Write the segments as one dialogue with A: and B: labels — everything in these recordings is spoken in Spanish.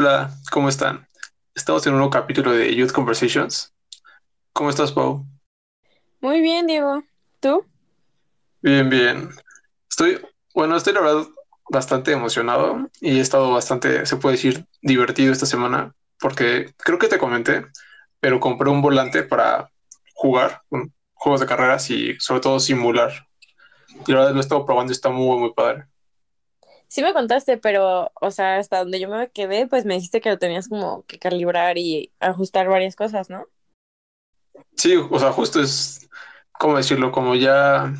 A: Hola, ¿cómo están? Estamos en un nuevo capítulo de Youth Conversations. ¿Cómo estás, Pau?
B: Muy bien, Diego. ¿Tú?
A: Bien, bien. Estoy, bueno, estoy la verdad bastante emocionado y he estado bastante, se puede decir, divertido esta semana porque creo que te comenté, pero compré un volante para jugar juegos de carreras y sobre todo simular. Y la verdad lo he estado probando y está muy, muy padre.
B: Sí me contaste, pero, o sea, hasta donde yo me quedé, pues me dijiste que lo tenías como que calibrar y ajustar varias cosas, ¿no?
A: Sí, o sea, justo es, ¿cómo decirlo? Como ya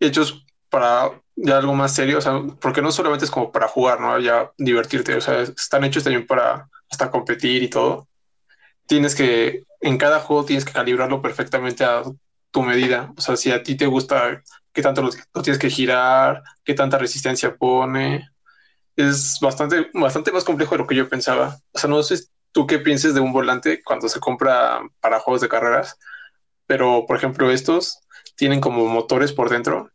A: hechos para ya algo más serio, o sea, porque no solamente es como para jugar, ¿no? Ya divertirte, o sea, están hechos también para hasta competir y todo. Tienes que, en cada juego tienes que calibrarlo perfectamente a tu medida. O sea, si a ti te gusta qué tanto lo, tienes que girar, qué tanta resistencia pone. Es bastante, bastante más complejo de lo que yo pensaba. O sea, no sé tú qué pienses de un volante cuando se compra para juegos de carreras, pero por ejemplo estos tienen como motores por dentro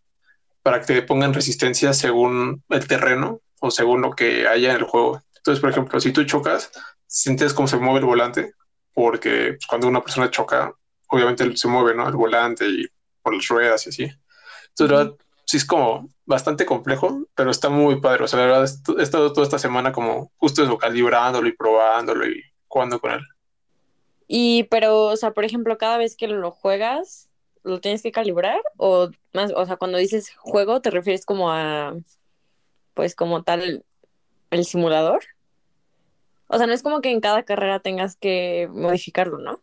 A: para que te pongan resistencia según el terreno o según lo que haya en el juego. Entonces, por ejemplo, si tú chocas, sientes cómo se mueve el volante, porque cuando una persona choca, obviamente se mueve, ¿no? El volante y por las ruedas y así. Entonces, sí es como bastante complejo, pero está muy padre. O sea, la verdad, he estado toda esta semana como justo eso, calibrándolo y probándolo y jugando con él.
B: Y, pero, o sea, por ejemplo, cada vez que lo juegas, ¿lo tienes que calibrar? O más, o sea, cuando dices juego, ¿te refieres como a, pues, como tal, el simulador? O sea, no es como que en cada carrera tengas que modificarlo, ¿no?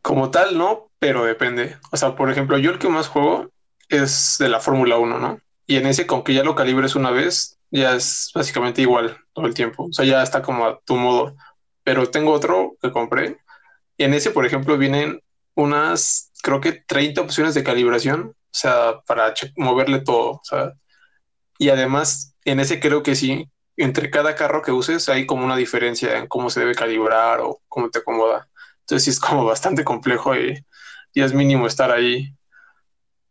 A: Como tal, no, pero depende. O sea, por ejemplo, yo el que más juego es de la Fórmula 1, ¿no? Y en ese, con que ya lo calibres una vez, ya es básicamente igual todo el tiempo. O sea, ya está como a tu modo. Pero tengo otro que compré. Y en ese, por ejemplo, vienen unas, creo que 30 opciones de calibración. O sea, para moverle todo. O y además, en ese creo que sí, entre cada carro que uses hay como una diferencia en cómo se debe calibrar o cómo te acomoda. Entonces sí es como bastante complejo y, y es mínimo estar ahí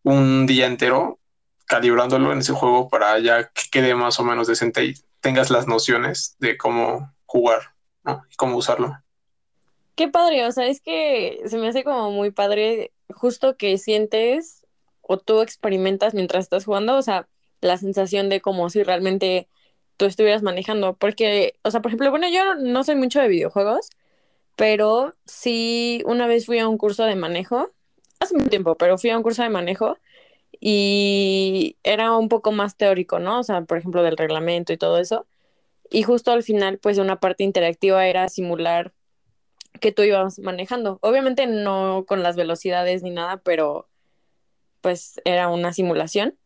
A: un día entero calibrándolo en ese juego para ya que quede más o menos decente y tengas las nociones de cómo jugar y cómo usarlo.
B: Qué padre, o sea, es que se me hace como muy padre justo que sientes o tú experimentas mientras estás jugando, o sea, la sensación de como si realmente tú estuvieras manejando, porque, o sea, por ejemplo, bueno, yo no soy mucho de videojuegos, pero sí, una vez fui a un curso de manejo hace mucho tiempo, pero fui a un curso de manejo y era un poco más teórico, ¿no? O sea, por ejemplo, del reglamento y todo eso. Y justo al final, pues una parte interactiva era simular que tú ibas manejando. Obviamente no con las velocidades ni nada, pero pues era una simulación.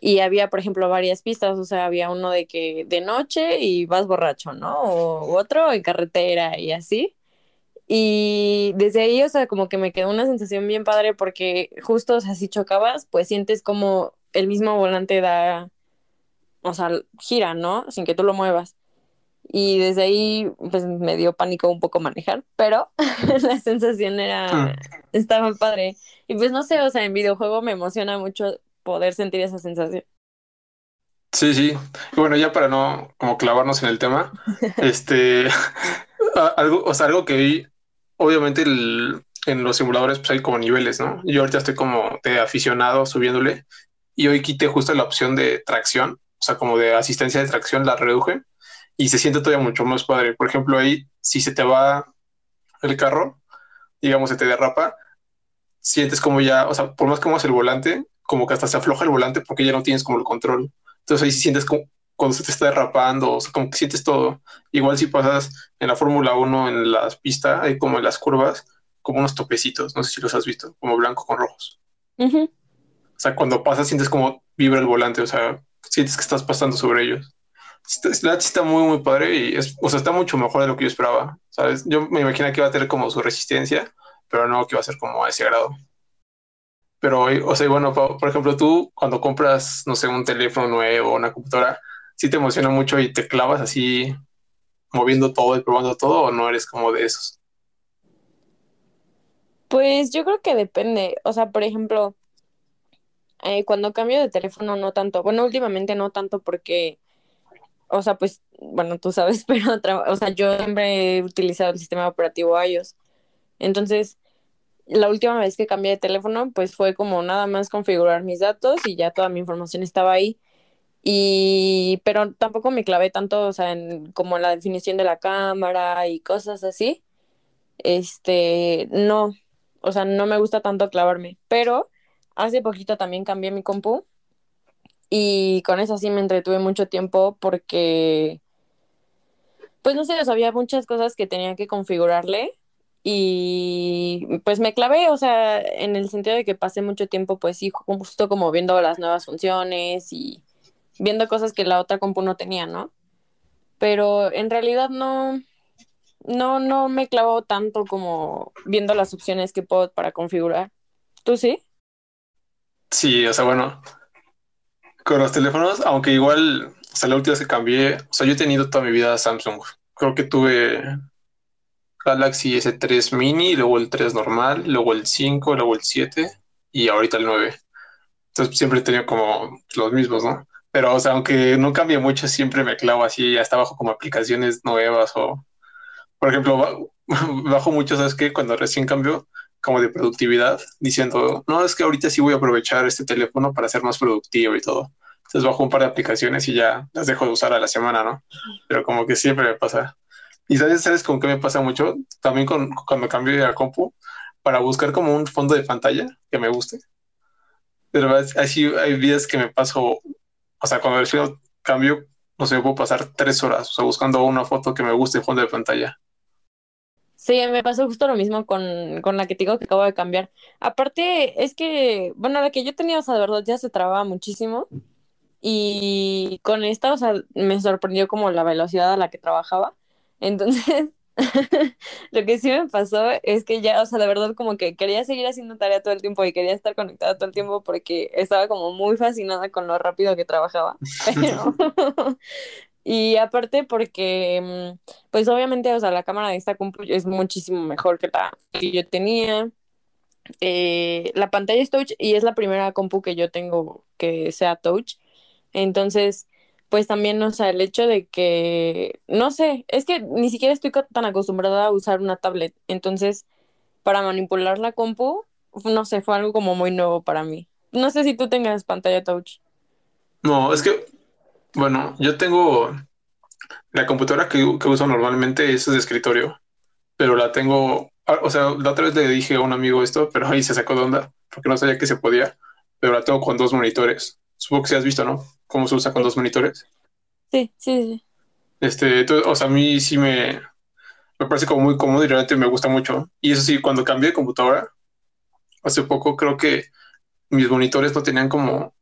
B: Y había, por ejemplo, varias pistas, o sea, había uno de que de noche y vas borracho, ¿no? O otro en carretera y así. Y desde ahí, o sea, como que me quedó una sensación bien padre porque justo, o sea, si chocabas, pues sientes como el mismo volante da, o sea, gira, ¿no? Sin que tú lo muevas. Y desde ahí, pues me dio pánico un poco manejar, pero la sensación era, ah. estaba padre. Y pues no sé, o sea, en videojuego me emociona mucho poder sentir esa sensación.
A: Sí, sí. bueno, ya para no como clavarnos en el tema, este, algo, o sea, algo que vi obviamente en los simuladores pues hay como niveles, ¿no? Yo ahorita estoy como de aficionado subiéndole y hoy quité justo la opción de tracción, o sea, como de asistencia de tracción, la reduje y se siente todavía mucho más padre. Por ejemplo, ahí si se te va el carro, digamos, se te derrapa, sientes como ya, o sea, por más que muevas el volante, como que hasta se afloja el volante porque ya no tienes como el control. Entonces ahí sientes como cuando se te está derrapando, o sea, como que sientes todo. Igual si pasas en la Fórmula 1 en las pistas, hay como en las curvas, como unos topecitos, no sé si los has visto, como blanco con rojos. O sea, cuando pasas sientes como vibra el volante, o sea, sientes que estás pasando sobre ellos. La está muy, muy padre y es, o sea, está mucho mejor de lo que yo esperaba, ¿sabes? Yo me imagino que iba a tener como su resistencia, pero no que iba a ser como a ese grado. Pero, o sea, bueno, por ejemplo, tú cuando compras, no sé, un teléfono nuevo una computadora, ¿sí te emociona mucho y te clavas así moviendo todo y probando todo o no eres como de esos?
B: Pues yo creo que depende. O sea, por ejemplo, eh, cuando cambio de teléfono no tanto. Bueno, últimamente no tanto porque, o sea, pues, bueno, tú sabes, pero, o sea, yo siempre he utilizado el sistema operativo iOS. Entonces, la última vez que cambié de teléfono, pues fue como nada más configurar mis datos y ya toda mi información estaba ahí. Y, pero tampoco me clavé tanto, o sea, en como la definición de la cámara y cosas así. Este, no, o sea, no me gusta tanto clavarme, pero hace poquito también cambié mi compu y con eso sí me entretuve mucho tiempo porque, pues no sé, o había muchas cosas que tenía que configurarle y pues me clavé, o sea, en el sentido de que pasé mucho tiempo, pues sí, justo como viendo las nuevas funciones y viendo cosas que la otra compu no tenía, ¿no? Pero en realidad no, no, no me clavo tanto como viendo las opciones que puedo para configurar. ¿Tú sí?
A: Sí, o sea, bueno, con los teléfonos, aunque igual, o sea, la última vez que cambié, o sea, yo he tenido toda mi vida Samsung. Creo que tuve Galaxy S3 mini, luego el 3 normal, luego el 5, luego el 7 y ahorita el 9. Entonces siempre he tenido como los mismos, ¿no? Pero, o sea, aunque no cambie mucho, siempre me clavo así, hasta abajo como aplicaciones nuevas o, por ejemplo, bajo mucho, ¿sabes qué? Cuando recién cambió, como de productividad, diciendo, no, es que ahorita sí voy a aprovechar este teléfono para ser más productivo y todo. Entonces bajo un par de aplicaciones y ya las dejo de usar a la semana, ¿no? Pero como que siempre me pasa. Y sabes, ¿sabes con qué me pasa mucho? También con, cuando cambio a compu, para buscar como un fondo de pantalla que me guste. Pero así hay días que me paso, o sea, cuando recién cambio, no sé, puedo pasar tres horas, o sea, buscando una foto que me guste fondo de pantalla.
B: Sí, me pasó justo lo mismo con, con la que te digo que acabo de cambiar. Aparte, es que, bueno, la que yo tenía, o sea, de verdad ya se trababa muchísimo. Y con esta, o sea, me sorprendió como la velocidad a la que trabajaba. Entonces, lo que sí me pasó es que ya, o sea, de verdad como que quería seguir haciendo tarea todo el tiempo y quería estar conectada todo el tiempo porque estaba como muy fascinada con lo rápido que trabajaba. y aparte porque, mm, pues obviamente, o sea, la cámara de esta compu es muchísimo mejor que la que yo tenía. Eh, la pantalla es touch y es la primera compu que yo tengo que sea touch. Entonces, pues también, o sea, el hecho de que, no sé, es que ni siquiera estoy tan acostumbrada a usar una tablet, entonces, para manipular la compu, no sé, fue algo como muy nuevo para mí. No sé si tú tengas pantalla touch.
A: No, es que, bueno, yo tengo la computadora que, uso normalmente es de escritorio, pero la tengo, o sea, la otra vez le dije a un amigo esto, pero ahí se sacó de onda, porque no sabía que se podía, pero la tengo con dos monitores. Supongo que si has visto, ¿no? Cómo se usa con dos monitores.
B: Sí, sí, sí.
A: Este, o sea, a mí sí me, me parece como muy cómodo y realmente me gusta mucho. Y eso sí, cuando cambié de computadora, hace poco creo que mis monitores no tenían como,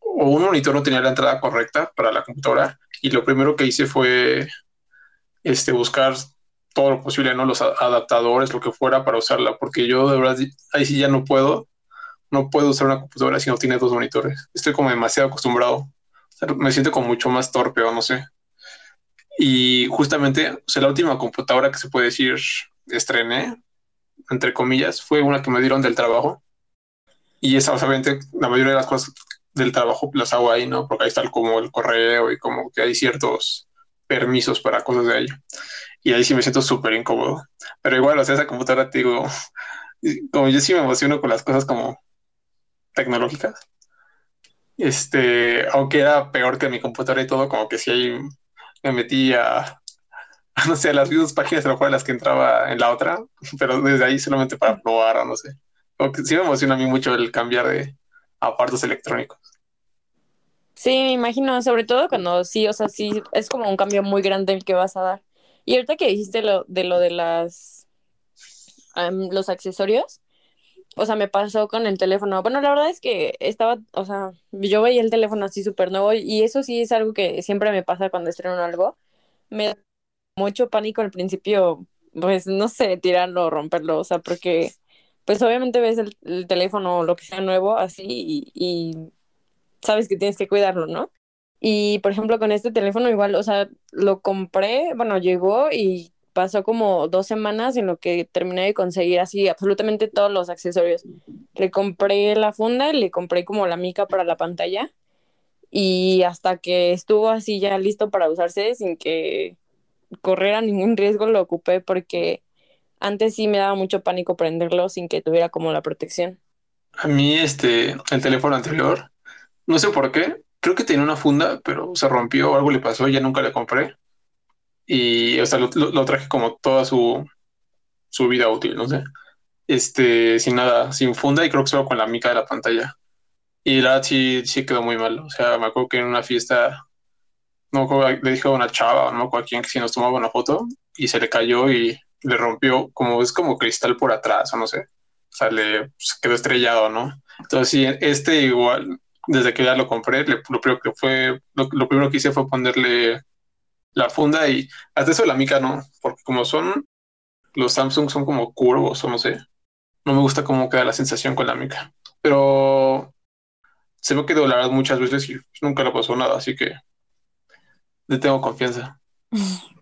A: o un monitor no tenía la entrada correcta para la computadora. Y lo primero que hice fue este, buscar todo lo posible, ¿no? Los adaptadores, lo que fuera para usarla, porque yo de verdad ahí sí ya no puedo, no puedo usar una computadora si no tiene dos monitores. Estoy como demasiado acostumbrado me siento como mucho más torpe o no sé. Y justamente, o sea, la última computadora que se puede decir estrené, entre comillas, fue una que me dieron del trabajo. Y esa, obviamente, la mayoría de las cosas del trabajo las hago ahí, ¿no? Porque ahí está como el correo y como que hay ciertos permisos para cosas de ahí. Y ahí sí me siento súper incómodo. Pero igual, o sea, esa computadora, te digo, como yo sí me emociono con las cosas como tecnológicas, este, aunque era peor que mi computadora y todo, como que sí ahí me metí a, no sé, a las mismas páginas de las que entraba en la otra, pero desde ahí solamente para probar no sé. Como que sí me emociona a mí mucho el cambiar de aparatos electrónicos.
B: Sí, me imagino, sobre todo cuando sí, o sea, sí, es como un cambio muy grande el que vas a dar. Y ahorita que dijiste lo de lo de las los accesorios. O sea, me pasó con el teléfono. Bueno, la verdad es que estaba, o sea, yo veía el teléfono así súper nuevo y eso sí es algo que siempre me pasa cuando estreno algo. Me da mucho pánico al principio, pues no sé, tirarlo, romperlo, o sea, porque pues obviamente ves el, teléfono o lo que sea nuevo así y, y sabes que tienes que cuidarlo, ¿no? Y por ejemplo, con este teléfono igual, o sea, lo compré, bueno, llegó y pasó como dos semanas en lo que terminé de conseguir así absolutamente todos los accesorios. Le compré la funda, le compré como la mica para la pantalla y hasta que estuvo así ya listo para usarse sin que corriera ningún riesgo lo ocupé porque antes sí me daba mucho pánico prenderlo sin que tuviera como la protección.
A: A mí este el teléfono anterior no sé por qué, creo que tenía una funda, pero se rompió algo le pasó y ya nunca le compré. Y, o sea, lo, traje como toda su, su vida útil, no sé. Este, sin nada, sin funda y creo que solo con la mica de la pantalla. Y la sí, sí quedó muy mal. O sea, me acuerdo que en una fiesta, no le dije a una chava, no me acuerdo a quién, que si nos tomaba una foto y se le cayó y le rompió, como es como cristal por atrás, o no sé. O sea, le pues, quedó estrellado, ¿no? Entonces, sí, este igual, desde que ya lo compré, lo, primero que fue, lo, primero que hice fue ponerle la funda y hasta eso la mica no, porque como son, los Samsung son como curvos o no sé, no me gusta cómo queda la sensación con la mica, pero se me quedó la verdad muchas veces y nunca le pasó nada, así que le tengo confianza.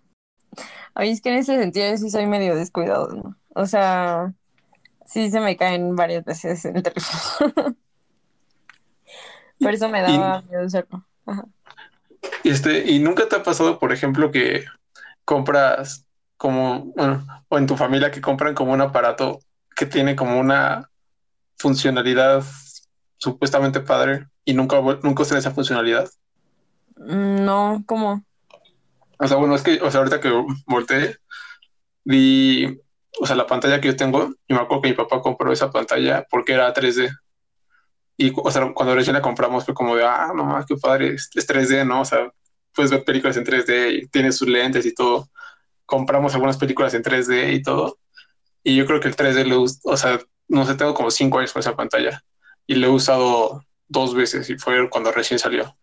B: Ay, es que en ese sentido sí soy medio descuidado, ¿no? O sea, sí se me caen varias veces el teléfono. Por eso me daba miedo usarlo.
A: Este, ¿y nunca te ha pasado, por ejemplo, que compras como, bueno, o en tu familia que compran como un aparato que tiene como una funcionalidad supuestamente padre y nunca, nunca usan esa funcionalidad?
B: Mm, no, ¿cómo?
A: O sea, bueno, es que, o sea, ahorita que volteé, vi, o sea, la pantalla que yo tengo, y me acuerdo que mi papá compró esa pantalla porque era 3D. Y, o sea, cuando recién la compramos fue como de, ah, no más, qué padre, es, 3D, ¿no? O sea, puedes ver películas en 3D y tiene sus lentes y todo. Compramos algunas películas en 3D y todo. Y yo creo que el 3D lo, o sea, no sé, tengo como 5 años con esa pantalla y lo he usado dos veces y fue cuando recién salió.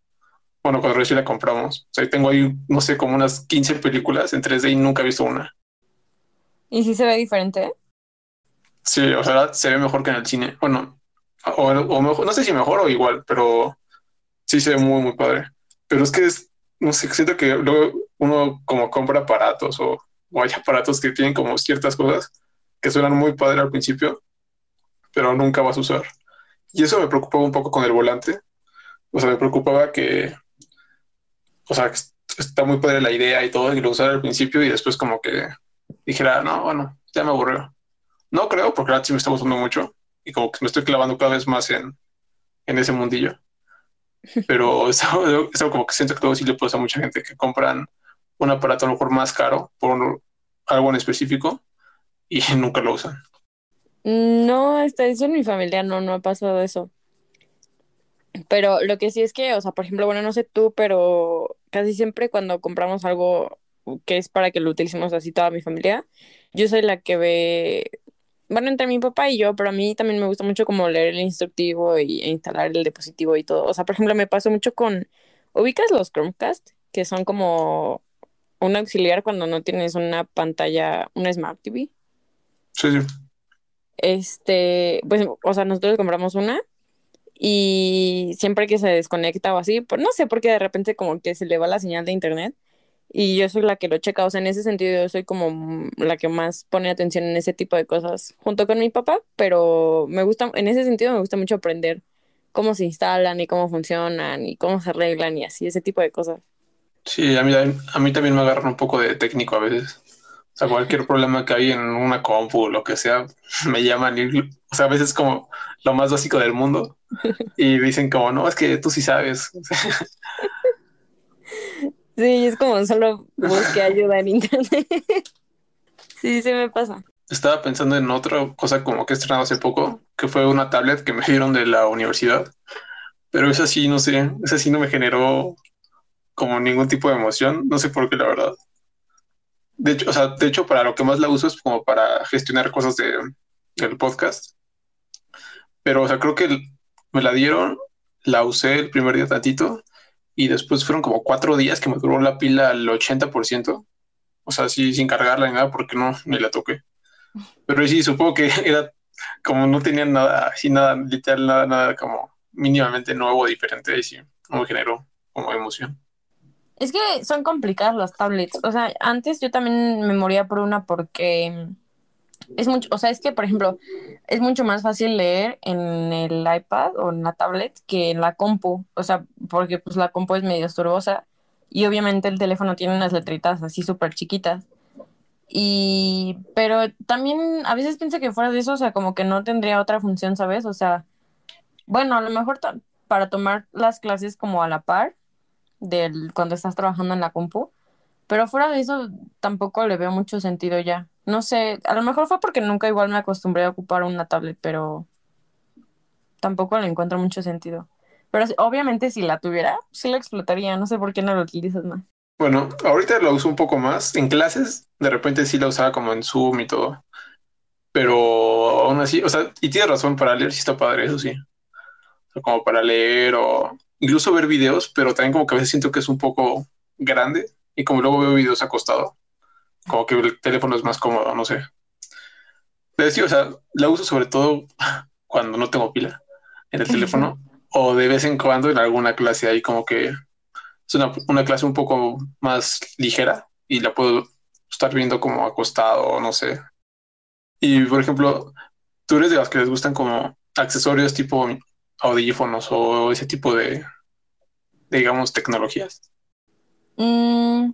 A: Bueno, cuando recién la compramos. O sea, tengo ahí, no sé, como unas 15 películas en 3D y nunca he visto una.
B: ¿Y si se ve diferente?
A: Sí, o sea, se ve mejor que en el cine. Bueno, o, mejor, no sé si mejor o igual, pero sí se ve muy, muy padre. Pero es que es, no sé, siento que luego uno como compra aparatos o, hay aparatos que tienen como ciertas cosas que suenan muy padre al principio, pero nunca vas a usar. Y eso me preocupaba un poco con el volante. O sea, me preocupaba que, o sea, está muy padre la idea y todo, y lo usara al principio y después como que dijera, no, bueno, ya me aburrió. No creo, porque ahora sí me está gustando mucho, y como que me estoy clavando cada vez más en, en ese mundillo. Pero eso, eso, como que siento que todo sí le pasa a mucha gente que compran un aparato a lo mejor más caro por algo en específico y nunca lo usan.
B: No, hasta eso en mi familia no, no ha pasado eso. Pero lo que sí es que, o sea, por ejemplo, bueno, no sé tú, pero casi siempre cuando compramos algo que es para que lo utilicemos así toda mi familia, yo soy la que ve bueno, entre mi papá y yo, pero a mí también me gusta mucho como leer el instructivo y, e instalar el dispositivo y todo. O sea, por ejemplo, me pasó mucho con, ¿ubicas los Chromecast? Que son como un auxiliar cuando no tienes una pantalla, una Smart TV.
A: Sí, sí.
B: Este, pues, o sea, nosotros compramos una y siempre que se desconecta o así, pues no sé por qué de repente como que se le va la señal de internet y yo soy la que lo checa, o sea, en ese sentido yo soy como la que más pone atención en ese tipo de cosas junto con mi papá, pero me gusta, en ese sentido me gusta mucho aprender cómo se instalan y cómo funcionan y cómo se arreglan y así, ese tipo de cosas.
A: Sí, a mí, a mí también me agarran un poco de técnico a veces. O sea, cualquier problema que hay en una compu o lo que sea, me llaman y, o sea, a veces como lo más básico del mundo y dicen como, no, es que tú sí sabes.
B: Sí, es como solo busque ayuda en internet. sí, se me pasa.
A: Estaba pensando en otra cosa como que he estrenado hace poco, que fue una tablet que me dieron de la universidad. Pero esa sí, no sé, esa sí no me generó como ningún tipo de emoción. No sé por qué, la verdad. de hecho, o sea, de hecho, para lo que más la uso es como para gestionar cosas de, del podcast. Pero, o sea, creo que me la dieron, la usé el primer día tantito y después fueron como cuatro días que me duró la pila al 80%. O sea, sí, sin cargarla ni nada, porque no, ni la toqué. Pero sí, supongo que era como no tenía nada, así nada, literal, nada, nada como mínimamente nuevo, diferente, y sí, me generó como emoción.
B: Es que son complicadas las tablets. O sea, antes yo también me moría por una porque es mucho, o sea, es que, por ejemplo, es mucho más fácil leer en el iPad o en la tablet que en la compu. O sea, porque pues la compu es medio estorbosa y obviamente el teléfono tiene unas letritas así súper chiquitas. Y, pero también a veces pienso que fuera de eso, o sea, como que no tendría otra función, ¿sabes? O sea, bueno, a lo mejor para tomar las clases como a la par del cuando estás trabajando en la compu, pero fuera de eso tampoco le veo mucho sentido ya. No sé, a lo mejor fue porque nunca igual me acostumbré a ocupar una tablet, pero tampoco le encuentro mucho sentido. Pero obviamente si la tuviera, sí la explotaría, no sé por qué no lo utilizas más.
A: Bueno, ahorita lo uso un poco más. En clases, de repente sí la usaba como en Zoom y todo. Pero aún así, o sea, y tienes razón, para leer sí está padre, eso sí. como para leer o incluso ver videos, pero también como que a veces siento que es un poco grande y como luego veo videos acostado, como que el teléfono es más cómodo, no sé. Pero sí, o sea, la uso sobre todo cuando no tengo pila en el teléfono o de vez en cuando en alguna clase ahí como que es una, clase un poco más ligera y la puedo estar viendo como acostado, no sé. Y por ejemplo, tú eres de las que les gustan como accesorios tipo audífonos o ese tipo de, digamos, tecnologías.
B: Mm,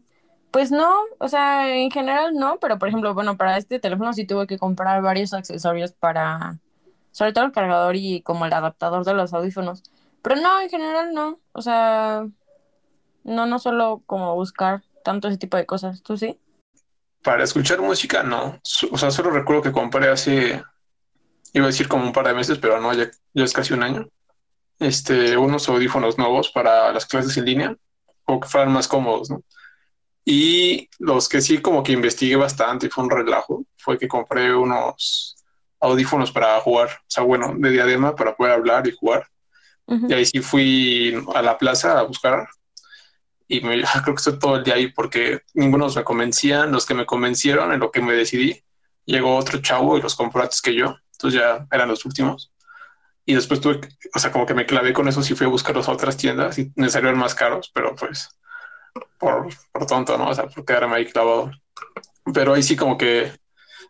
B: pues no, o sea, en general no, pero por ejemplo, bueno, para este teléfono sí tuve que comprar varios accesorios para, sobre todo el cargador y como el adaptador de los audífonos. Pero no, en general no, o sea, no, no solo como buscar tanto ese tipo de cosas, ¿tú sí?
A: Para escuchar música, no. O sea, solo recuerdo que compré hace, iba a decir como un par de meses, pero no, ya, ya es casi un año, este, unos audífonos nuevos para las clases en línea, o que fueran más cómodos, ¿no? Y los que sí como que investigué bastante y fue un relajo, fue que compré unos audífonos para jugar, o sea, bueno, de diadema para poder hablar y jugar. Y ahí sí fui a la plaza a buscar y me, creo que estoy todo el día ahí porque ninguno me convencían, los que me convencieron en lo que me decidí, llegó otro chavo y los compró antes que yo, entonces ya eran los últimos. Y después tuve, o sea, como que me clavé con eso y fui a buscarlos a otras tiendas y me salieron más caros, pero pues por, por tonto, ¿no? O sea, por quedarme ahí clavado. Pero ahí sí como que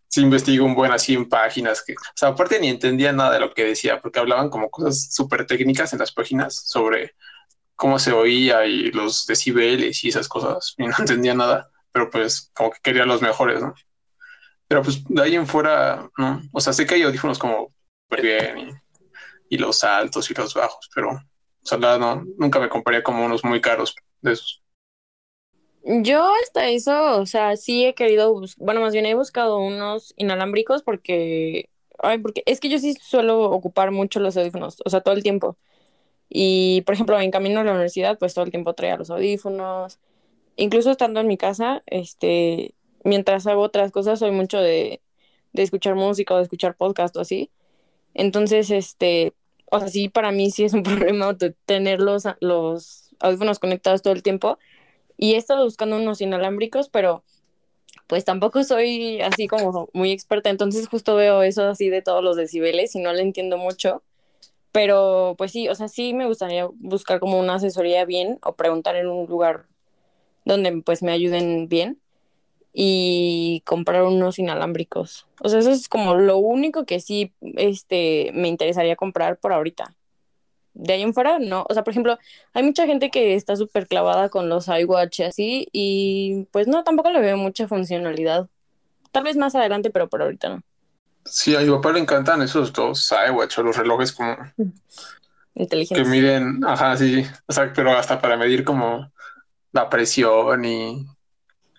A: sí investigo un buen así en páginas que, o sea, aparte ni entendía nada de lo que decía, porque hablaban como cosas súper técnicas en las páginas sobre cómo se oía y los decibeles y esas cosas, y no entendía nada, pero pues como que quería los mejores, ¿no? Pero pues de ahí en fuera, ¿no? O sea, sé que hay audífonos como bien y, los altos y los bajos, pero, o sea, no, nunca me compraría como unos muy caros de esos.
B: Yo hasta eso, o sea, sí he querido, bueno, más bien he buscado unos inalámbricos porque, ay, porque es que yo sí suelo ocupar mucho los audífonos, o sea, todo el tiempo. Y, por ejemplo, en camino a la universidad, pues todo el tiempo traía los audífonos. Incluso estando en mi casa, este, mientras hago otras cosas, soy mucho de, de escuchar música o de escuchar podcast o así. Entonces, este, o sea, sí, para mí sí es un problema tener los, los audífonos conectados todo el tiempo. Y he estado buscando unos inalámbricos, pero pues tampoco soy así como muy experta. Entonces justo veo eso así de todos los decibeles y no le entiendo mucho. Pero pues sí, o sea, sí me gustaría buscar como una asesoría bien o preguntar en un lugar donde pues me ayuden bien y comprar unos inalámbricos. O sea, eso es como lo único que sí este me interesaría comprar por ahorita. De ahí en fuera, no. O sea, por ejemplo, hay mucha gente que está súper clavada con los iWatch así y pues no, tampoco le veo mucha funcionalidad. Tal vez más adelante, pero por ahorita no.
A: Sí, a mi papá le encantan esos dos iWatch o los relojes como
B: inteligentes.
A: Que miden, ajá, sí, o sea, pero hasta para medir como la presión y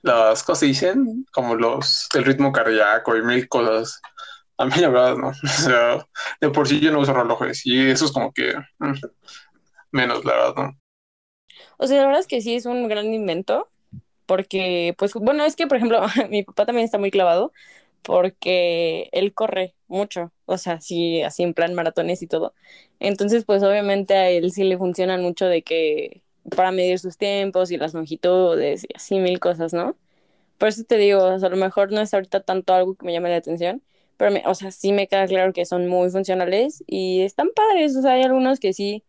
A: las cosas dicen, como los el ritmo cardíaco y mil cosas. A mí la verdad no, o sea, de por sí yo no uso relojes y eso es como que mm, menos, la verdad, ¿no?
B: O sea, la verdad es que sí es un gran invento,
C: porque, pues, bueno, es que, por ejemplo, mi papá también está muy clavado porque él corre mucho, o sea, sí, así en plan maratones y todo. Entonces, pues obviamente a él sí le funcionan mucho de que para medir sus tiempos y las longitudes y así mil cosas, ¿no? Por eso te digo, a lo mejor no es ahorita tanto algo que me llame la atención, pero, me, o sea, sí me queda claro que son muy funcionales y están padres, o sea, hay algunos que sí,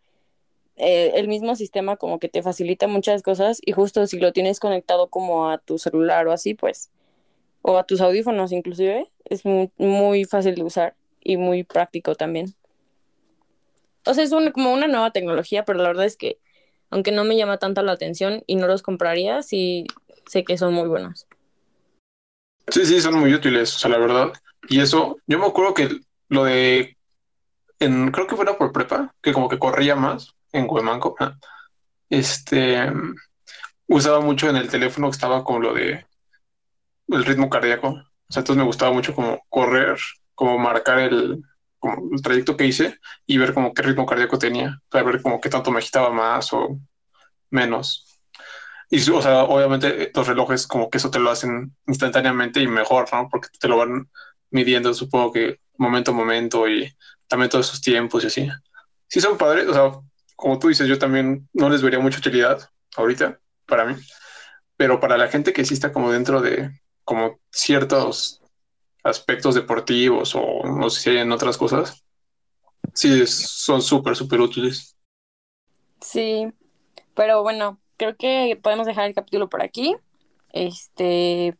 C: eh, el mismo sistema como que te facilita muchas cosas y justo si lo tienes conectado como a tu celular o así, pues, o a tus audífonos inclusive, es muy, fácil de usar y muy práctico también. Entonces es como una nueva tecnología, pero la verdad es que aunque no me llama tanto la atención y no los compraría, sí sé que son muy buenos.
A: Sí, sí, son muy útiles, o sea, la verdad. Y eso, yo me acuerdo que lo de, en, creo que fue por prepa, que como que corría más en Huemanco, este, usaba mucho en el teléfono que estaba con lo de el ritmo cardíaco. O sea, entonces me gustaba mucho como correr, como marcar el, el trayecto que hice y ver como qué ritmo cardíaco tenía, para ver como qué tanto me agitaba más o menos. Y, o sea, obviamente los relojes como que eso te lo hacen instantáneamente y mejor, ¿no? Porque te lo van midiendo, supongo que momento a momento y también todos esos tiempos y así. Sí son padres, o sea, como tú dices, yo también no les vería mucha utilidad ahorita para mí, pero para la gente que sí está como dentro de como ciertos aspectos deportivos o no sé si hay en otras cosas, sí son súper, súper útiles.
C: Sí, pero bueno, creo que podemos dejar el capítulo por aquí. Este,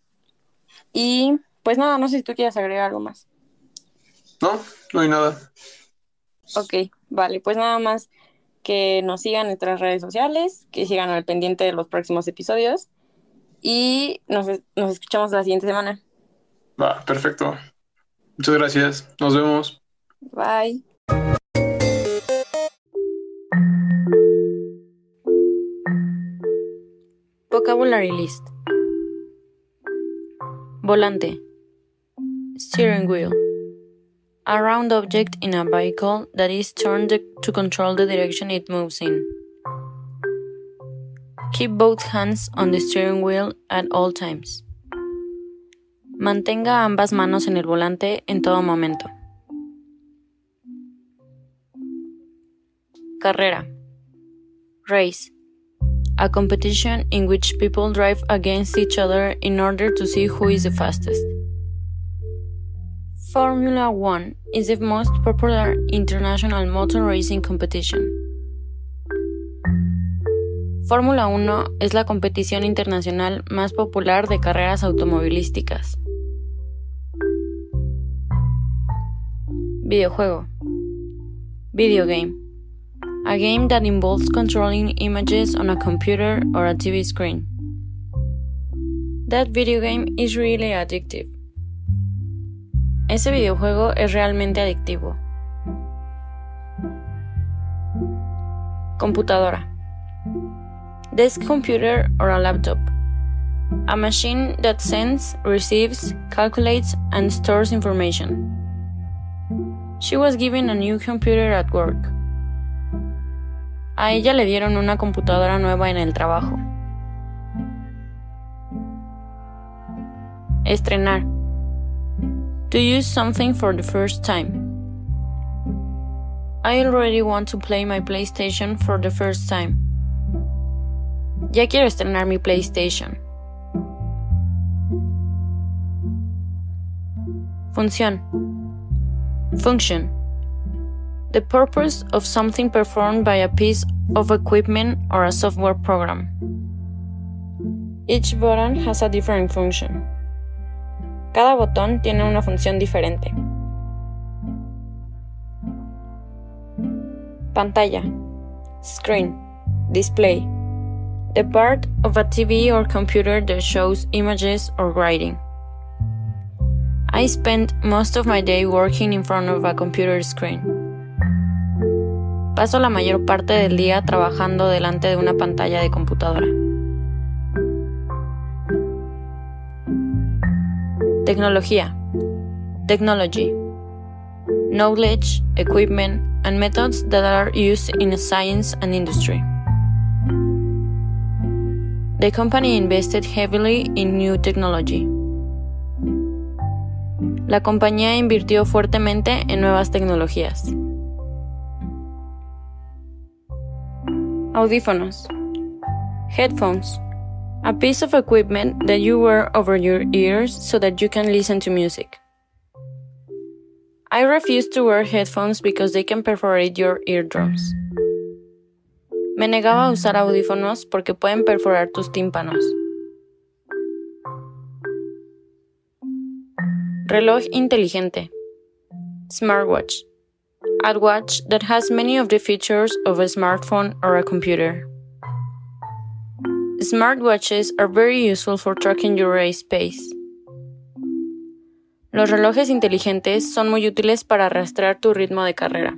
C: y pues nada, no sé si tú quieres agregar algo más.
A: No, no hay nada.
C: Ok, vale, pues nada más que nos sigan en nuestras redes sociales, que sigan al pendiente de los próximos episodios y nos, nos escuchamos la siguiente semana.
A: Va, perfecto. Muchas gracias. Nos vemos.
C: Bye.
B: Vocabulary list. Volante. Steering wheel. A round object in a vehicle that is turned to control the direction it moves in. Keep both hands on the steering wheel at all times. Mantenga ambas manos en el volante en todo momento. Carrera. Race. A competition in which people drive against each other in order to see who is the fastest. Formula One is the most popular international motor racing competition. Fórmula 1 es la competición internacional más popular de carreras automovilísticas. Videojuego. Video game. A game that involves controlling images on a computer or a TV screen. That video game is really addictive. Ese videojuego es realmente adictivo. Computadora. Desk computer or a laptop. A machine that sends, receives, calculates, and stores information. She was given a new computer at work. A ella le dieron una computadora nueva en el trabajo. Estrenar. To use something for the first time. I already want to play my PlayStation for the first time. Ya quiero estrenar mi PlayStation. Función. Function. The purpose of something performed by a piece of equipment or a software program. Each button has a different function. Cada botón tiene una función diferente. Pantalla. Screen. Display. The part of a TV or computer that shows images or writing. I spend most of my day working in front of a computer screen. Paso la mayor parte del día trabajando delante de una pantalla de computadora. Tecnología. Technology. Knowledge, equipment, and methods that are used in science and industry. the company invested heavily in new technology. La compañía invirtió fuertemente en nuevas tecnologías. Audífonos. Headphones. A piece of equipment that you wear over your ears so that you can listen to music. I refuse to wear headphones because they can perforate your eardrums. Me negaba a usar audífonos porque pueden perforar tus tímpanos. Reloj inteligente. Smartwatch. A watch that has many of the features of a smartphone or a computer. Smartwatches are very useful for tracking your race pace. Los relojes inteligentes son muy útiles para rastrear tu ritmo de carrera.